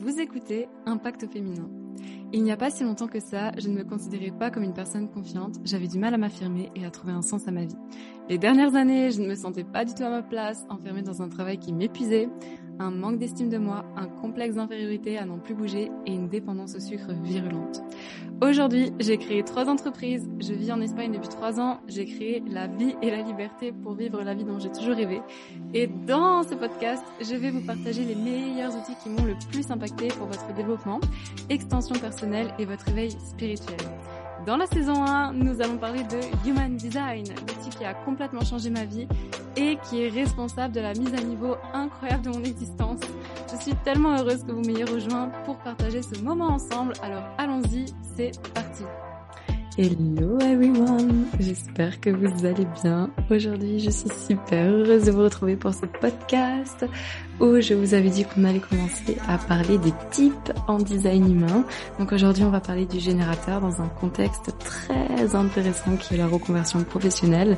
Vous écoutez Impact féminin. Il n'y a pas si longtemps que ça, je ne me considérais pas comme une personne confiante, j'avais du mal à m'affirmer et à trouver un sens à ma vie. Les dernières années, je ne me sentais pas du tout à ma place, enfermée dans un travail qui m'épuisait, un manque d'estime de moi, un complexe d'infériorité à n'en plus bouger et une dépendance au sucre virulente. Aujourd'hui, j'ai créé trois entreprises, je vis en Espagne depuis trois ans, j'ai créé la vie et la liberté pour vivre la vie dont j'ai toujours rêvé. Et dans ce podcast, je vais vous partager les meilleurs outils qui m'ont le plus impacté pour votre développement, extension personnelle et votre éveil spirituel. Dans la saison 1, nous allons parler de Human Design, l'outil qui a complètement changé ma vie et qui est responsable de la mise à niveau incroyable de mon existence. Je suis tellement heureuse que vous m'ayez rejoint pour partager ce moment ensemble. Alors allons-y, c'est parti. Hello everyone, j'espère que vous allez bien. Aujourd'hui, je suis super heureuse de vous retrouver pour ce podcast où je vous avais dit qu'on allait commencer à parler des types en design humain. Donc aujourd'hui, on va parler du générateur dans un contexte très intéressant qui est la reconversion professionnelle.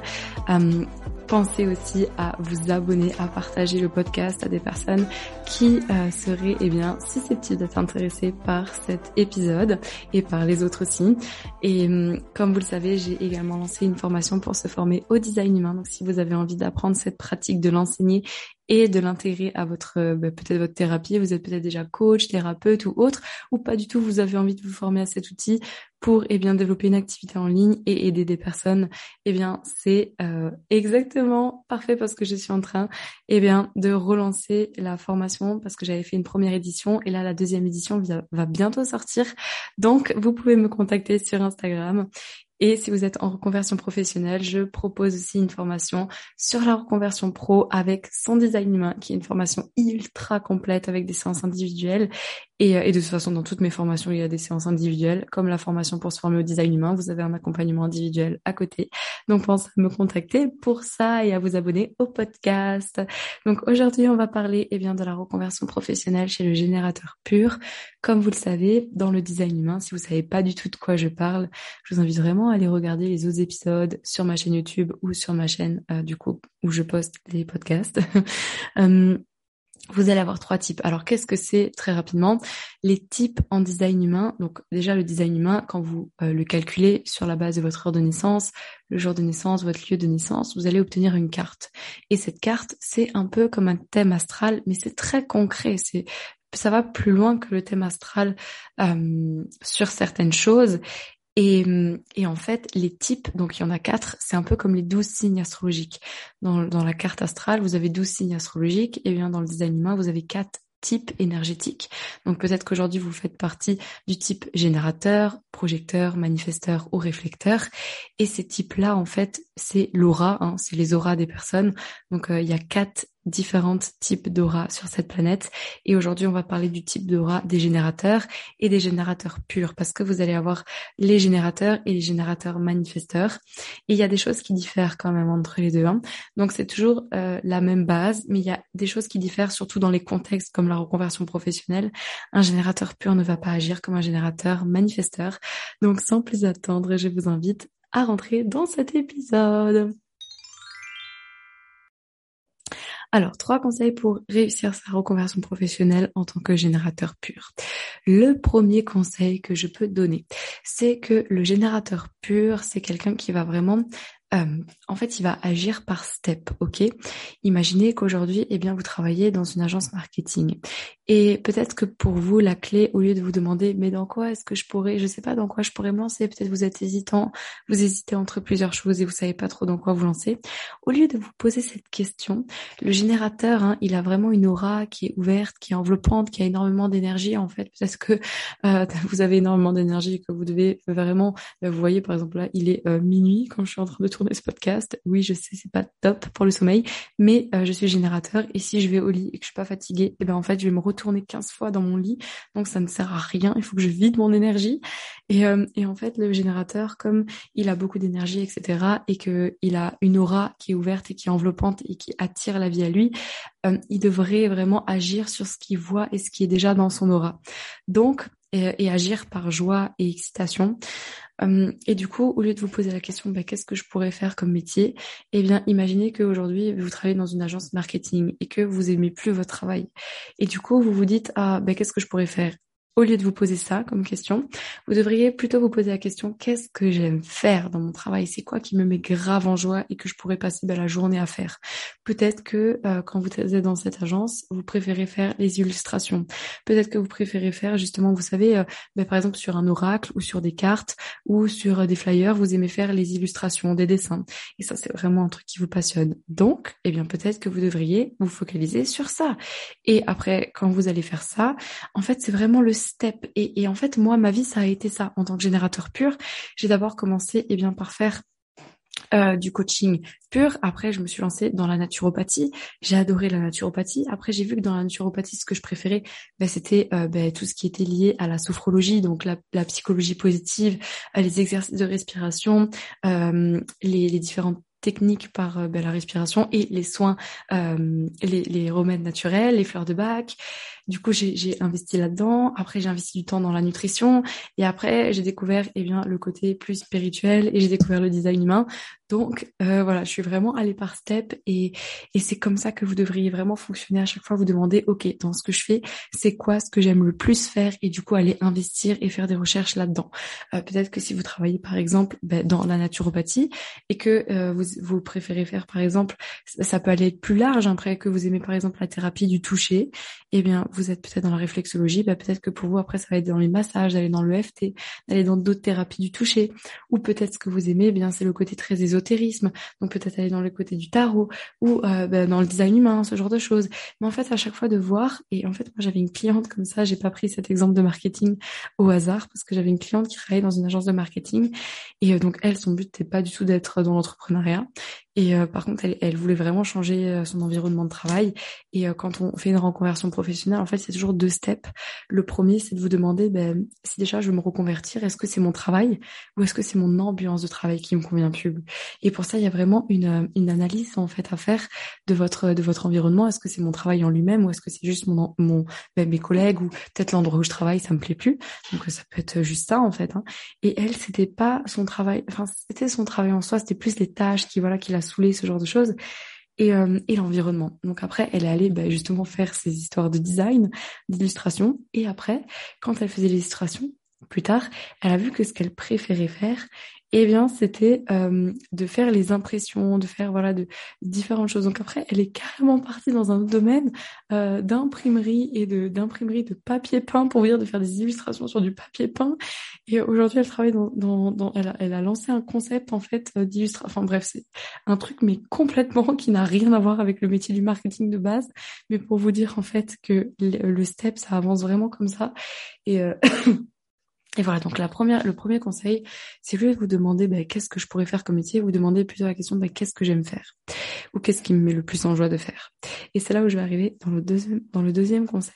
Euh, pensez aussi à vous abonner, à partager le podcast à des personnes qui euh, seraient eh bien susceptibles d'être intéressées par cet épisode et par les autres aussi. Et hum, comme vous le savez, j'ai également lancé une formation pour se former au design humain. Donc si vous avez envie d'apprendre cette pratique, de l'enseigner et de l'intégrer à votre euh, bah, peut-être votre thérapie. Vous êtes peut-être déjà coach, thérapeute ou autre, ou pas du tout. Vous avez envie de vous former à cet outil pour eh bien développer une activité en ligne et aider des personnes. Eh bien c'est euh, exactement parfait parce que je suis en train eh bien de relancer la formation parce que j'avais fait une première édition et là la deuxième édition va bientôt sortir. Donc vous pouvez me contacter sur Instagram et si vous êtes en reconversion professionnelle, je propose aussi une formation sur la reconversion pro avec son design humain, qui est une formation ultra complète avec des séances individuelles euh, et, de toute façon, dans toutes mes formations, il y a des séances individuelles, comme la formation pour se former au design humain. Vous avez un accompagnement individuel à côté. Donc, pensez à me contacter pour ça et à vous abonner au podcast. Donc, aujourd'hui, on va parler eh bien, de la reconversion professionnelle chez le générateur pur. Comme vous le savez, dans le design humain, si vous savez pas du tout de quoi je parle, je vous invite vraiment à aller regarder les autres épisodes sur ma chaîne YouTube ou sur ma chaîne, euh, du coup, où je poste les podcasts. Euh, vous allez avoir trois types. Alors qu'est-ce que c'est très rapidement? Les types en design humain. Donc déjà le design humain, quand vous euh, le calculez sur la base de votre heure de naissance, le jour de naissance, votre lieu de naissance, vous allez obtenir une carte. Et cette carte, c'est un peu comme un thème astral, mais c'est très concret. C'est ça va plus loin que le thème astral euh, sur certaines choses. Et, et, en fait, les types, donc il y en a quatre, c'est un peu comme les douze signes astrologiques. Dans, dans la carte astrale, vous avez douze signes astrologiques, et bien dans le design humain, vous avez quatre types énergétiques. Donc peut-être qu'aujourd'hui, vous faites partie du type générateur, projecteur, manifesteur ou réflecteur. Et ces types-là, en fait, c'est l'aura, hein, c'est les auras des personnes. Donc euh, il y a quatre différents types d'aura sur cette planète. Et aujourd'hui, on va parler du type d'aura des générateurs et des générateurs purs, parce que vous allez avoir les générateurs et les générateurs manifesteurs. Et il y a des choses qui diffèrent quand même entre les deux. Hein. Donc c'est toujours euh, la même base, mais il y a des choses qui diffèrent surtout dans les contextes comme la reconversion professionnelle. Un générateur pur ne va pas agir comme un générateur manifesteur. Donc sans plus attendre, je vous invite à rentrer dans cet épisode. Alors, trois conseils pour réussir sa reconversion professionnelle en tant que générateur pur. Le premier conseil que je peux donner, c'est que le générateur pur, c'est quelqu'un qui va vraiment euh, en fait, il va agir par step, ok? Imaginez qu'aujourd'hui, eh bien, vous travaillez dans une agence marketing, et peut-être que pour vous, la clé, au lieu de vous demander, mais dans quoi est-ce que je pourrais, je sais pas dans quoi je pourrais me lancer, peut-être vous êtes hésitant, vous hésitez entre plusieurs choses et vous savez pas trop dans quoi vous lancer. Au lieu de vous poser cette question, le générateur, hein, il a vraiment une aura qui est ouverte, qui est enveloppante, qui a énormément d'énergie. En fait, peut-être que euh, vous avez énormément d'énergie et que vous devez vraiment, euh, vous voyez par exemple là, il est minuit quand je suis en train de tourner ce podcast. Oui, je sais, c'est pas top pour le sommeil, mais euh, je suis générateur et si je vais au lit et que je suis pas fatiguée, eh ben en fait, je vais me retourner 15 fois dans mon lit, donc ça ne sert à rien. Il faut que je vide mon énergie. Et, euh, et en fait, le générateur, comme il a beaucoup d'énergie, etc., et que il a une aura qui est ouverte et qui est enveloppante et qui attire la vie à lui, euh, il devrait vraiment agir sur ce qu'il voit et ce qui est déjà dans son aura. Donc, et, agir par joie et excitation. Hum, et du coup, au lieu de vous poser la question, bah, qu'est-ce que je pourrais faire comme métier? Eh bien, imaginez qu'aujourd'hui, vous travaillez dans une agence marketing et que vous aimez plus votre travail. Et du coup, vous vous dites, ah, bah, qu'est-ce que je pourrais faire? Au lieu de vous poser ça comme question, vous devriez plutôt vous poser la question qu'est-ce que j'aime faire dans mon travail? C'est quoi qui me met grave en joie et que je pourrais passer ben, la journée à faire? Peut-être que euh, quand vous êtes dans cette agence, vous préférez faire les illustrations. Peut-être que vous préférez faire justement, vous savez, euh, ben, par exemple sur un oracle ou sur des cartes ou sur euh, des flyers, vous aimez faire les illustrations, des dessins. Et ça, c'est vraiment un truc qui vous passionne. Donc, eh bien peut-être que vous devriez vous focaliser sur ça. Et après, quand vous allez faire ça, en fait, c'est vraiment le step. Et, en fait, moi, ma vie, ça a été ça. En tant que générateur pur, j'ai d'abord commencé eh bien, par faire euh, du coaching pur. Après, je me suis lancée dans la naturopathie. J'ai adoré la naturopathie. Après, j'ai vu que dans la naturopathie, ce que je préférais, ben, c'était euh, ben, tout ce qui était lié à la sophrologie, donc la, psychologie positive, euh, les exercices de respiration, les, différentes techniques par ben, la respiration et les soins, les, les remèdes naturels, les fleurs de bac, du coup, j'ai investi là-dedans. Après, j'ai investi du temps dans la nutrition. Et après, j'ai découvert eh bien le côté plus spirituel et j'ai découvert le design humain. Donc euh, voilà, je suis vraiment allée par step et, et c'est comme ça que vous devriez vraiment fonctionner à chaque fois. Vous demandez, ok, dans ce que je fais, c'est quoi ce que j'aime le plus faire et du coup aller investir et faire des recherches là-dedans. Euh, peut-être que si vous travaillez par exemple ben, dans la naturopathie et que euh, vous, vous préférez faire par exemple, ça, peut aller être plus large après que vous aimez par exemple la thérapie du toucher, eh bien vous êtes peut-être dans la réflexologie, bah peut-être que pour vous après ça va être dans les massages, d'aller dans le FT, d'aller dans d'autres thérapies du toucher, ou peut-être ce que vous aimez, eh bien c'est le côté très ésotérisme, donc peut-être aller dans le côté du tarot ou euh, bah, dans le design humain, ce genre de choses. Mais en fait à chaque fois de voir, et en fait moi j'avais une cliente comme ça, j'ai pas pris cet exemple de marketing au hasard parce que j'avais une cliente qui travaillait dans une agence de marketing. Et euh, donc elle son but n'était pas du tout d'être dans l'entrepreneuriat et euh, par contre, elle, elle, voulait vraiment changer euh, son environnement de travail. Et euh, quand on fait une reconversion professionnelle, en fait, c'est toujours deux steps. Le premier, c'est de vous demander, ben, si déjà je veux me reconvertir, est-ce que c'est mon travail ou est-ce que c'est mon ambiance de travail qui me convient plus? Et pour ça, il y a vraiment une, une analyse en fait à faire de votre de votre environnement. Est-ce que c'est mon travail en lui-même ou est-ce que c'est juste mon, mon ben, mes collègues ou peut-être l'endroit où je travaille, ça me plaît plus? Donc ça peut être juste ça en fait. Hein. Et elle, c'était pas son travail. Enfin, c'était son travail en soi. C'était plus les tâches qui voilà qui la ce genre de choses. Et, euh, et l'environnement. Donc après, elle est allée bah, justement faire ses histoires de design, d'illustration. Et après, quand elle faisait l'illustration, plus tard, elle a vu que ce qu'elle préférait faire, eh bien, c'était euh, de faire les impressions, de faire voilà de différentes choses. Donc après, elle est carrément partie dans un domaine euh, d'imprimerie et de d'imprimerie de papier peint pour dire de faire des illustrations sur du papier peint. Et aujourd'hui, elle travaille dans, dans, dans elle, a, elle, a, lancé un concept en fait euh, d'illustration. Enfin bref, c'est un truc mais complètement qui n'a rien à voir avec le métier du marketing de base. Mais pour vous dire en fait que le, le step, ça avance vraiment comme ça. Et euh, Et voilà, donc la première, le premier conseil, c'est de vous demander bah, qu'est-ce que je pourrais faire comme métier, vous demandez plutôt la question bah, qu'est-ce que j'aime faire ou qu'est-ce qui me met le plus en joie de faire. Et c'est là où je vais arriver dans le deuxième, dans le deuxième conseil,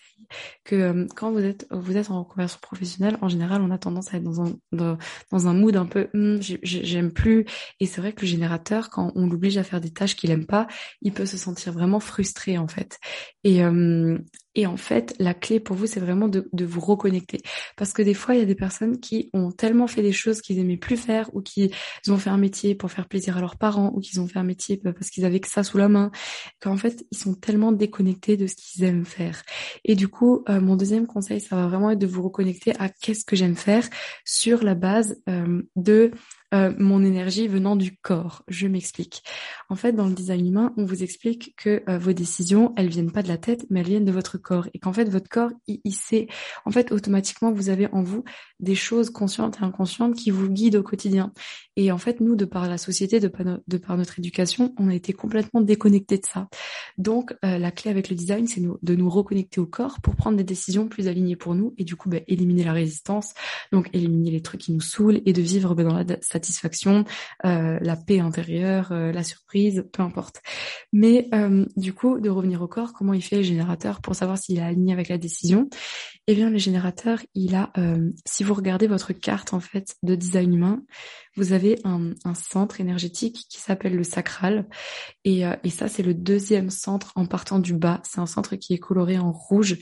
que euh, quand vous êtes vous êtes en conversion professionnelle, en général, on a tendance à être dans un dans, dans un mood un peu hm, j'aime plus. Et c'est vrai que le générateur, quand on l'oblige à faire des tâches qu'il aime pas, il peut se sentir vraiment frustré en fait. Et euh, et en fait, la clé pour vous, c'est vraiment de, vous reconnecter. Parce que des fois, il y a des personnes qui ont tellement fait des choses qu'ils aimaient plus faire ou qui ont fait un métier pour faire plaisir à leurs parents ou qu'ils ont fait un métier parce qu'ils avaient que ça sous la main, qu'en fait, ils sont tellement déconnectés de ce qu'ils aiment faire. Et du coup, euh, mon deuxième conseil, ça va vraiment être de vous reconnecter à qu'est-ce que j'aime faire sur la base euh, de euh, mon énergie venant du corps. Je m'explique. En fait, dans le design humain, on vous explique que euh, vos décisions, elles viennent pas de la tête, mais elles viennent de votre corps. Et qu'en fait, votre corps, il, sait, en fait, automatiquement, vous avez en vous des choses conscientes et inconscientes qui vous guident au quotidien. Et en fait, nous, de par la société, de par, notre éducation, on a été complètement déconnectés de ça. Donc, euh, la clé avec le design, c'est de nous reconnecter au corps pour prendre des décisions plus alignées pour nous et du coup, bah, éliminer la résistance, donc éliminer les trucs qui nous saoulent et de vivre bah, dans la satisfaction, euh, la paix intérieure, euh, la surprise, peu importe. Mais euh, du coup, de revenir au corps, comment il fait le générateur pour savoir s'il est aligné avec la décision? Eh bien, le générateur, il a, si vous regardez votre carte en fait de design humain, vous avez un, centre énergétique qui s'appelle le sacral. Et ça, c'est le deuxième centre en partant du bas. C'est un centre qui est coloré en rouge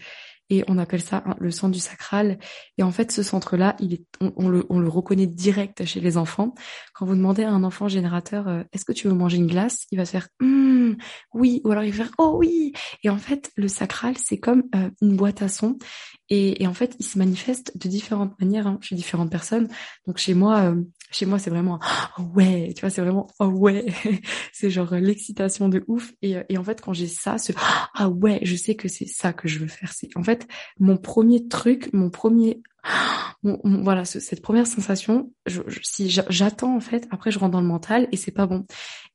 et on appelle ça le centre du sacral. Et en fait, ce centre-là, il est, on, le, on le reconnaît direct chez les enfants. Quand vous demandez à un enfant générateur, euh, est-ce que tu veux manger une glace, il va se faire hum, oui, ou alors il va faire oh oui. Et en fait, le sacral, c'est comme euh, une boîte à sons. Et, et, en fait, il se manifeste de différentes manières hein, chez différentes personnes. Donc chez moi, euh, chez moi, c'est vraiment oh ouais, tu vois, c'est vraiment oh ouais, c'est genre l'excitation de ouf. Et, et en fait, quand j'ai ça, ce ah ouais, je sais que c'est ça que je veux faire. C'est en fait mon premier truc, mon premier voilà, cette première sensation, si j'attends en fait, après je rentre dans le mental et c'est pas bon.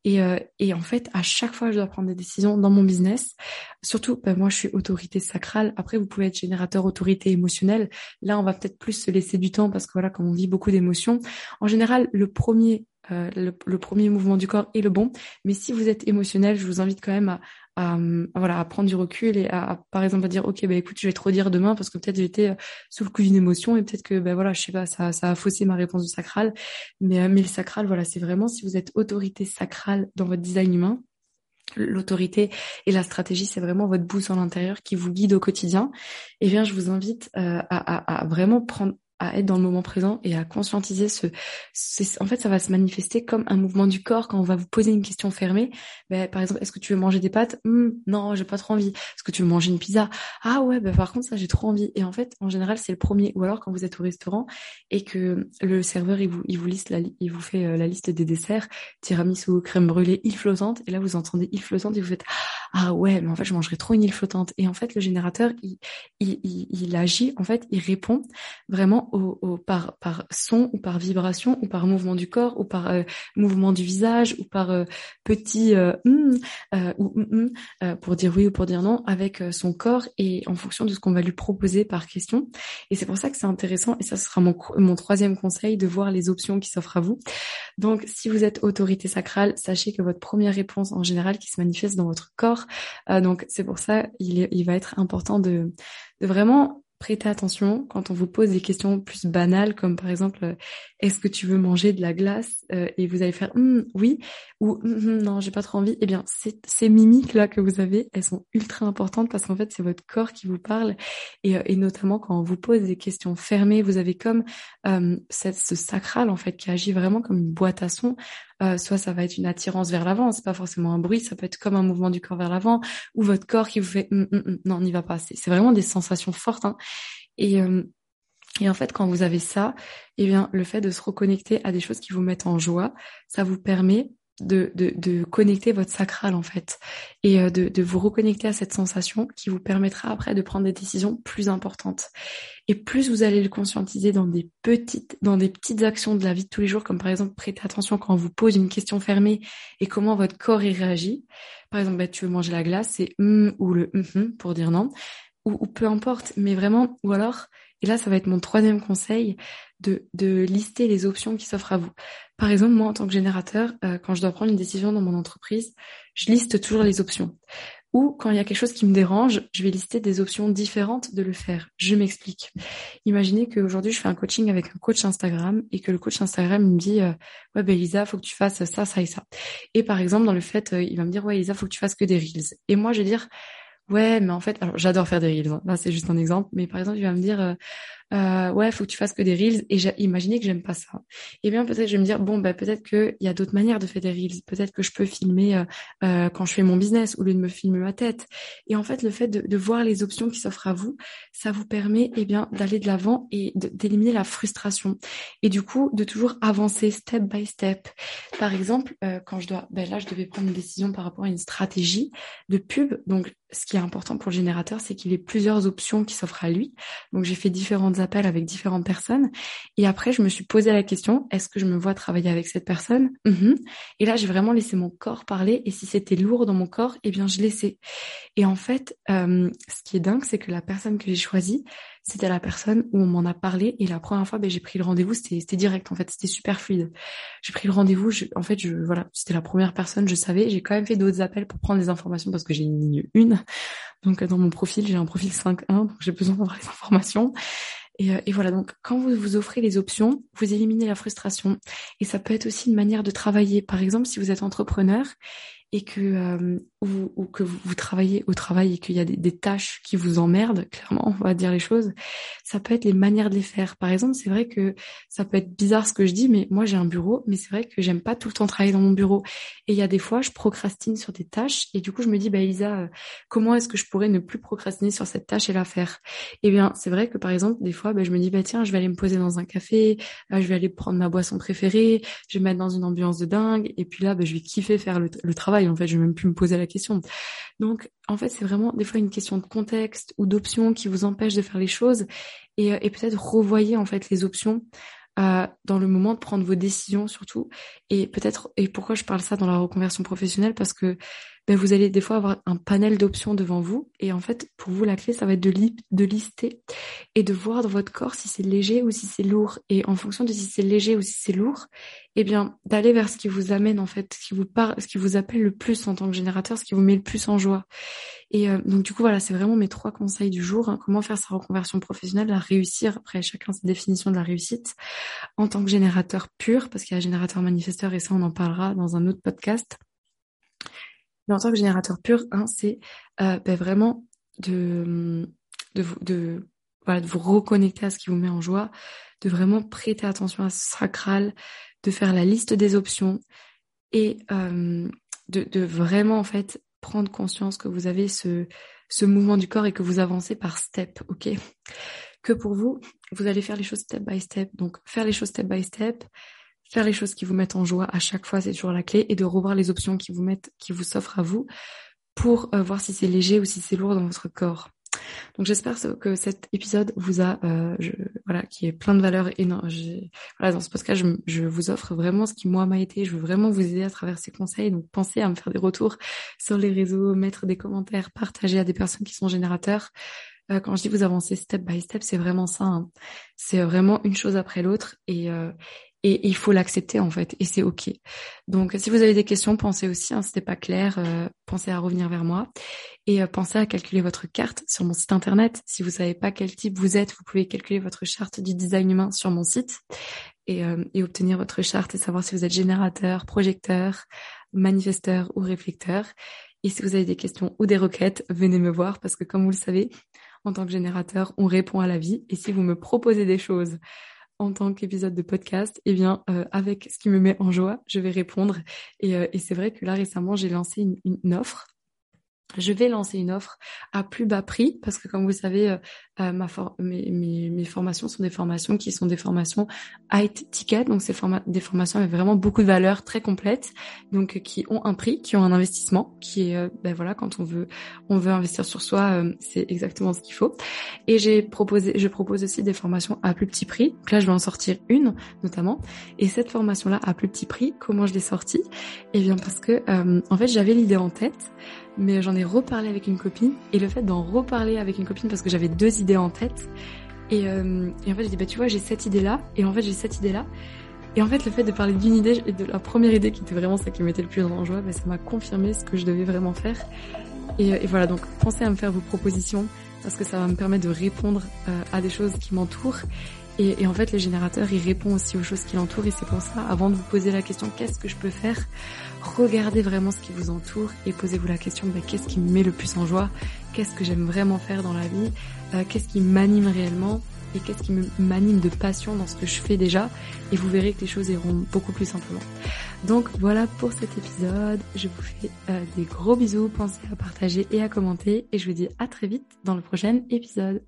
Et, euh, et en fait, à chaque fois, je dois prendre des décisions dans mon business. Surtout, ben, moi, je suis autorité sacrale. Après, vous pouvez être générateur autorité émotionnelle. Là, on va peut-être plus se laisser du temps parce que voilà, quand on vit beaucoup d'émotions, en général, le premier euh, le, premier mouvement du corps est le bon. Mais si vous êtes émotionnel, je vous invite quand même à, à, voilà à prendre du recul et à, par exemple à dire ok bah écoute je vais trop dire demain parce que peut-être j'étais euh, sous le coup d'une émotion et peut-être que ben voilà je sais pas ça ça a faussé ma réponse du sacral mais euh, mais le sacral voilà c'est vraiment si vous êtes autorité sacrale dans votre design humain l'autorité et la stratégie, c'est vraiment votre boussole intérieur qui vous guide au quotidien. Eh bien, je vous invite à, à, à, vraiment prendre à être dans le moment présent et à conscientiser ce, en fait ça va se manifester comme un mouvement du corps quand on va vous poser une question fermée. Ben, par exemple est-ce que tu veux manger des pâtes? Hum, non j'ai pas trop envie. Est-ce que tu veux manger une pizza? Ah ouais ben par contre ça j'ai trop envie. Et en fait en général c'est le premier. Ou alors quand vous êtes au restaurant et que le serveur il vous il vous liste la il vous fait euh, la liste des desserts tiramisu crème brûlée île flottante. Et là vous entendez île flottante et vous faites ah ouais mais en fait je mangerais trop une île flottante et en fait le générateur il, il, il, il agit en fait il répond vraiment par, par son ou par vibration ou par mouvement du corps ou par euh, mouvement du visage ou par euh, petit euh, hum, ou hum, hum, pour dire oui ou pour dire non avec son corps et en fonction de ce qu'on va lui proposer par question. Et c'est pour ça que c'est intéressant et ça sera mon, mon troisième conseil de voir les options qui s'offrent à vous. Donc si vous êtes autorité sacrale, sachez que votre première réponse en général qui se manifeste dans votre corps. donc c'est pour ça il, il va être important de, de vraiment prêtez attention quand on vous pose des questions plus banales, comme par exemple, euh, est-ce que tu veux manger de la glace euh, Et vous allez faire hum, oui ou hum, non, j'ai pas trop envie. Eh bien, ces mimiques là que vous avez, elles sont ultra importantes parce qu'en fait, c'est votre corps qui vous parle et, euh, et, notamment quand on vous pose des questions fermées, vous avez comme cette, ce sacral en fait qui agit vraiment comme une boîte à son euh, soit ça va être une attirance vers l'avant, c'est pas forcément un bruit, ça peut être comme un mouvement du corps vers l'avant, ou votre corps qui vous fait hum, non, on n'y va pas. C'est vraiment des sensations fortes. Hein. Et euh, et en fait, quand vous avez ça, eh bien, le fait de se reconnecter à des choses qui vous mettent en joie, ça vous permet de, connecter votre sacral en fait et euh, de, vous reconnecter à cette sensation qui vous permettra après de prendre des décisions plus importantes. Et plus vous allez le conscientiser dans des petites, dans des petites actions de la vie de tous les jours, comme par exemple prêter attention quand on vous pose une question fermée et comment votre corps y réagit. Par exemple, bah, tu veux manger la glace, c'est hum ou le hum pour dire non, ou, ou peu importe, mais vraiment, ou alors, et là ça va être mon troisième conseil, de, de lister les options qui s'offrent à vous. Par exemple, moi, en tant que générateur, euh, quand je dois prendre une décision dans mon entreprise, je liste toujours les options. Ou quand il y a quelque chose qui me dérange, je vais lister des options différentes de le faire. Je m'explique. Imaginez qu'aujourd'hui, je fais un coaching avec un coach Instagram et que le coach Instagram me dit euh, Ouais, ben Elisa, faut que tu fasses ça, ça et ça. Et par exemple, dans le fait, euh, il va me dire Ouais, Elisa, faut que tu fasses que des Reels. Et moi, je vais dire Ouais, mais en fait, alors j'adore faire des Reels. Hein. Là, c'est juste un exemple. Mais par exemple, il va me dire euh, ouais, faut que tu fasses que des reels. Et j'ai imaginé que j'aime pas ça. Et eh bien peut-être je vais me dire bon bah peut-être qu'il y a d'autres manières de faire des reels. Peut-être que je peux filmer euh, euh, quand je fais mon business au lieu de me filmer ma tête. Et en fait le fait de, de voir les options qui s'offrent à vous, ça vous permet eh bien d'aller de l'avant et d'éliminer la frustration. Et du coup de toujours avancer step by step. Par exemple euh, quand je dois, ben là je devais prendre une décision par rapport à une stratégie de pub. Donc ce qui est important pour le générateur, c'est qu'il ait plusieurs options qui s'offrent à lui. Donc j'ai fait différentes appels avec différentes personnes. Et après, je me suis posé la question, est-ce que je me vois travailler avec cette personne? Mhm. Et là, j'ai vraiment laissé mon corps parler. Et si c'était lourd dans mon corps, eh bien, je laissais. Et en fait, euh, ce qui est dingue, c'est que la personne que j'ai choisie, c'était la personne où on m'en a parlé et la première fois ben, j'ai pris le rendez-vous c'était direct en fait c'était super fluide j'ai pris le rendez-vous en fait je voilà c'était la première personne je savais j'ai quand même fait d'autres appels pour prendre des informations parce que j'ai une ligne une donc dans mon profil j'ai un profil 5.1 donc j'ai besoin d'avoir les informations et, euh, et, voilà, donc quand vous vous offrez les options, vous éliminez la frustration. Et ça peut être aussi une manière de travailler. Par exemple, si vous êtes entrepreneur et que euh, ou, que vous, travaillez au travail et qu'il y a des, tâches qui vous emmerdent, clairement, on va dire les choses, ça peut être les manières de les faire. Par exemple, c'est vrai que ça peut être bizarre ce que je dis, mais moi j'ai un bureau, mais c'est vrai que j'aime pas tout le temps travailler dans mon bureau. Et il y a des fois, je procrastine sur des tâches et du coup, je me dis, bah Elisa, euh, comment est-ce que je pourrais ne plus procrastiner sur cette tâche et la faire? Eh bien, c'est vrai que par exemple, des fois, bah, je me dis, bah tiens, je vais aller me poser dans un café, euh, je vais aller prendre ma boisson préférée, je vais me mettre dans une ambiance de dingue, et puis là, bah, je vais kiffer faire le, le travail. En fait, je vais même plus me poser la question. Donc, en fait, c'est vraiment des fois une question de contexte ou d'options qui vous empêchent de faire les choses et, euh, et peut-être revoyer en fait les options euh, dans le moment de prendre vos décisions surtout. Et peut-être, et pourquoi je parle ça dans la reconversion professionnelle? Parce que ben, vous allez des fois avoir un panel d'options devant vous. Et en fait, pour vous, la clé, ça va être de, de lister et de voir dans votre corps si c'est léger ou si c'est lourd. Et en fonction de si c'est léger ou si c'est lourd, eh bien, d'aller vers ce qui vous amène, en fait, ce qui vous parle, ce qui vous appelle le plus en tant que générateur, ce qui vous met le plus en joie. Et euh, donc, du coup, voilà, c'est vraiment mes trois conseils du jour. Hein. comment faire sa reconversion professionnelle, à réussir, après chacun sa définition de la réussite, en tant que générateur pur, parce qu'il y a générateur manifesteur, et ça, on en parlera dans un autre podcast. Mais en tant que générateur pur, hein, c'est euh, ben vraiment de, de, de, voilà, de vous reconnecter à ce qui vous met en joie, de vraiment prêter attention à ce sacral, de faire la liste des options et euh, de, de vraiment en fait prendre conscience que vous avez ce, ce mouvement du corps et que vous avancez par step, ok? Que pour vous, vous allez faire les choses step by step. Donc faire les choses step by step, faire les choses qui vous mettent en joie à chaque fois, c'est toujours la clé, et de revoir les options qui vous mettent, qui vous s'offrent à vous, pour euh, voir si c'est léger ou si c'est lourd dans votre corps. Donc j'espère que cet épisode vous a, euh, je, voilà, qui est plein de valeurs non, voilà, dans ce podcast, je, je, vous offre vraiment ce qui moi m'a été. Je veux vraiment vous aider à travers ces conseils. Donc pensez à me faire des retours sur les réseaux, mettre des commentaires, partager à des personnes qui sont générateurs. Euh, quand je dis vous avancez step by step, c'est vraiment ça. Hein. C'est vraiment une chose après l'autre et euh, et, il faut l'accepter en fait et c'est ok. Donc si vous avez des questions, pensez aussi, hein, si c'était pas clair, euh, pensez à revenir vers moi et euh, pensez à calculer votre carte sur mon site internet. Si vous savez pas quel type vous êtes, vous pouvez calculer votre charte du design humain sur mon site et, euh, et obtenir votre charte et savoir si vous êtes générateur, projecteur, manifesteur ou réflecteur. Et si vous avez des questions ou des requêtes, venez me voir parce que comme vous le savez, en tant que générateur, on répond à la vie. Et si vous me proposez des choses en tant qu'épisode de podcast, eh bien, euh, avec ce qui me met en joie, je vais répondre. Et, euh, et c'est vrai que là, récemment, j'ai lancé une, une offre je vais lancer une offre à plus bas prix parce que comme vous savez, euh, euh, ma mes, mes, mes, formations sont des formations qui sont des formations high ticket, donc c'est des formations avec vraiment beaucoup de valeur, très complètes, donc qui ont un prix, qui ont un investissement, qui est, euh, ben voilà, quand on veut, on veut investir sur soi, c'est exactement ce qu'il faut. Et j'ai proposé, je propose aussi des formations à plus petit prix. Donc là, je vais en sortir une notamment. Et cette formation-là à plus petit prix, comment je l'ai sortie? Eh bien parce que en fait, j'avais l'idée en tête mais j'en ai reparlé avec une copine. Et le fait d'en reparler avec une copine parce que j'avais deux idées en tête. Et, euh, et en fait j'ai dit bah tu vois j'ai cette idée là et en fait j'ai cette idée là et en fait le fait de parler d'une idée et de la première idée qui était vraiment ça qui m'était le plus en joie bah, ça m'a confirmé ce que je devais vraiment faire et, voilà donc pensez à me faire vos propositions parce que ça va me permettre de répondre euh, à des choses qui m'entourent et, en fait, le générateur, il répond aussi aux choses qui l'entourent. Et c'est pour ça, avant de vous poser la question, qu'est-ce que je peux faire Regardez vraiment ce qui vous entoure et posez-vous la question, bah, qu'est-ce qui me met le plus en joie Qu'est-ce que j'aime vraiment faire dans la vie euh, Qu'est-ce qui m'anime réellement et qu'est-ce qui m'anime de passion dans ce que je fais déjà? Et vous verrez que les choses iront beaucoup plus simplement. Donc voilà pour cet épisode, je vous fais euh, des gros bisous, pensez à partager et à commenter et je vous dis à très vite dans le prochain épisode.